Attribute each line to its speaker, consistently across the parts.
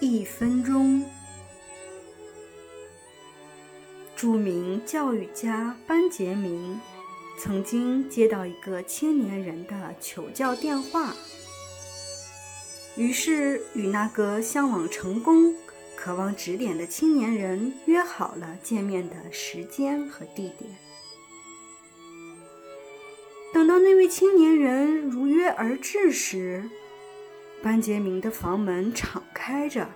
Speaker 1: 一分钟。著名教育家班杰明曾经接到一个青年人的求教电话，于是与那个向往成功、渴望指点的青年人约好了见面的时间和地点。等到那位青年人如约而至时，班杰明的房门敞开着，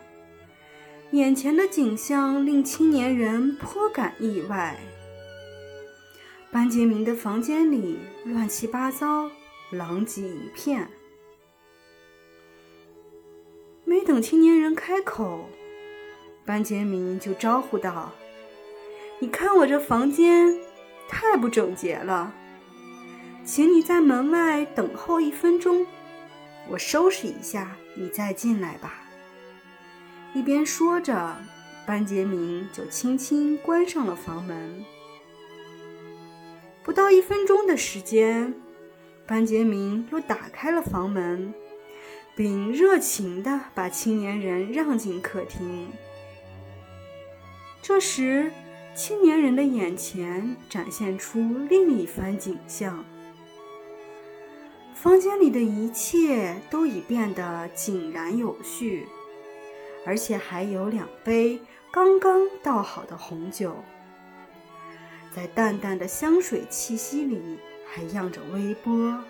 Speaker 1: 眼前的景象令青年人颇感意外。班杰明的房间里乱七八糟，狼藉一片。没等青年人开口，班杰明就招呼道：“你看我这房间太不整洁了，请你在门外等候一分钟。”我收拾一下，你再进来吧。一边说着，班杰明就轻轻关上了房门。不到一分钟的时间，班杰明又打开了房门，并热情地把青年人让进客厅。这时，青年人的眼前展现出另一番景象。房间里的一切都已变得井然有序，而且还有两杯刚刚倒好的红酒，在淡淡的香水气息里还漾着微波。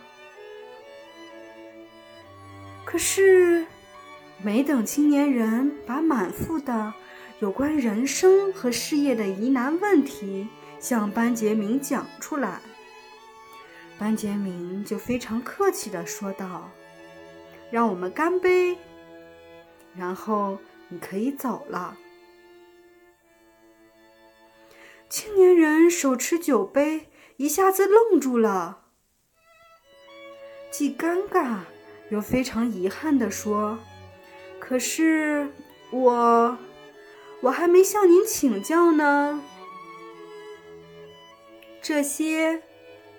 Speaker 1: 可是，没等青年人把满腹的有关人生和事业的疑难问题向班杰明讲出来。班杰明就非常客气地说道：“让我们干杯，然后你可以走了。”青年人手持酒杯，一下子愣住了，既尴尬又非常遗憾地说：“可是我，我还没向您请教呢。”这些。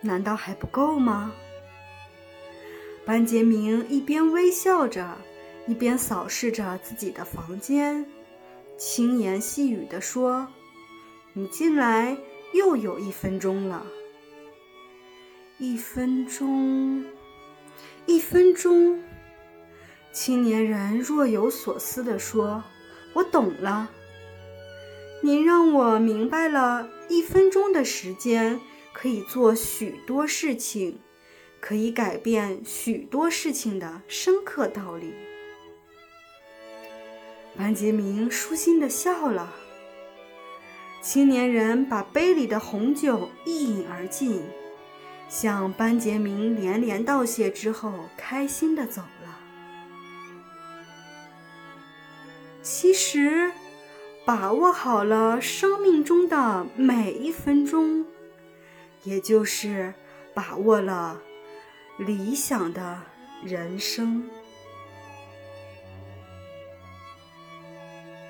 Speaker 1: 难道还不够吗？班杰明一边微笑着，一边扫视着自己的房间，轻言细语地说：“你进来又有一分钟了。一分钟，一分钟。”青年人若有所思地说：“我懂了。您让我明白了一分钟的时间。”可以做许多事情，可以改变许多事情的深刻道理。班杰明舒心地笑了。青年人把杯里的红酒一饮而尽，向班杰明连连道谢之后，开心地走了。其实，把握好了生命中的每一分钟。也就是把握了理想的人生。